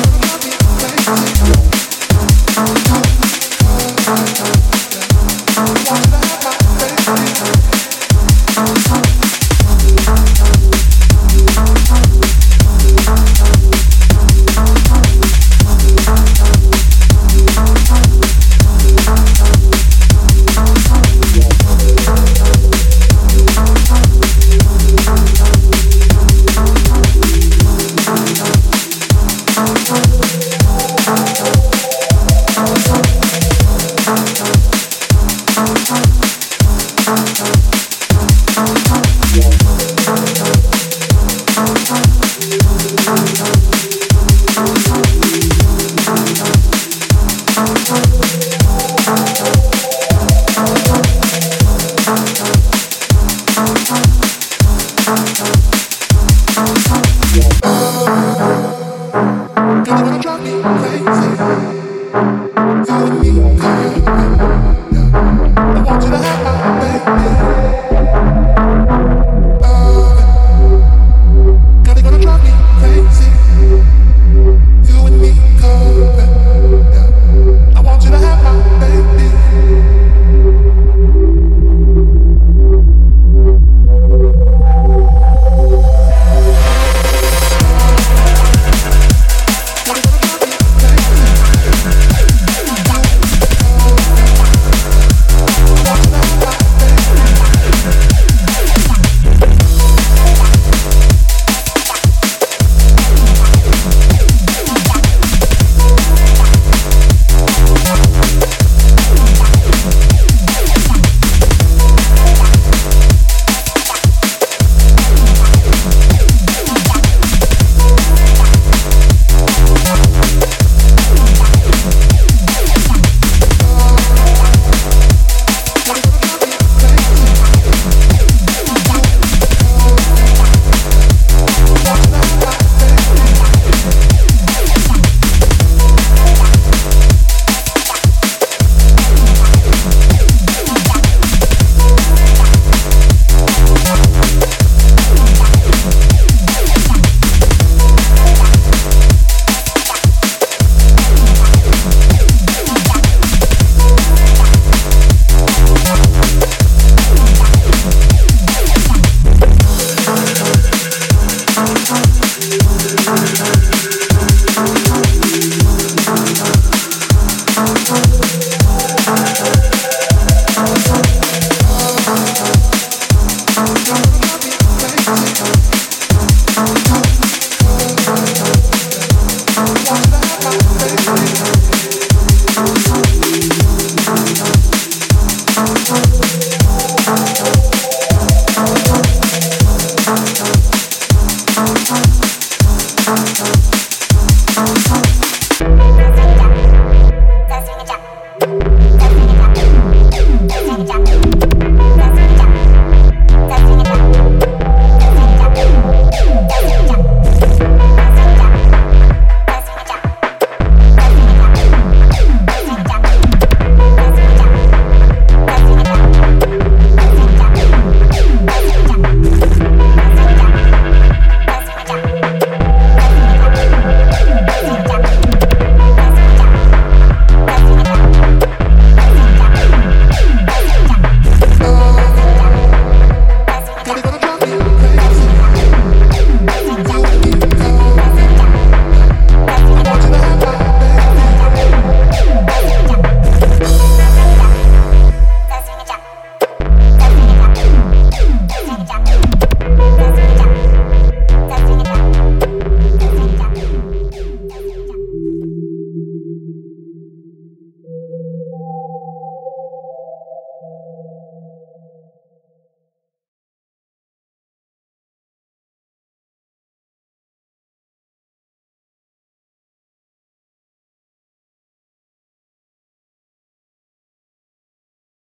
I'll be alright. Thank you.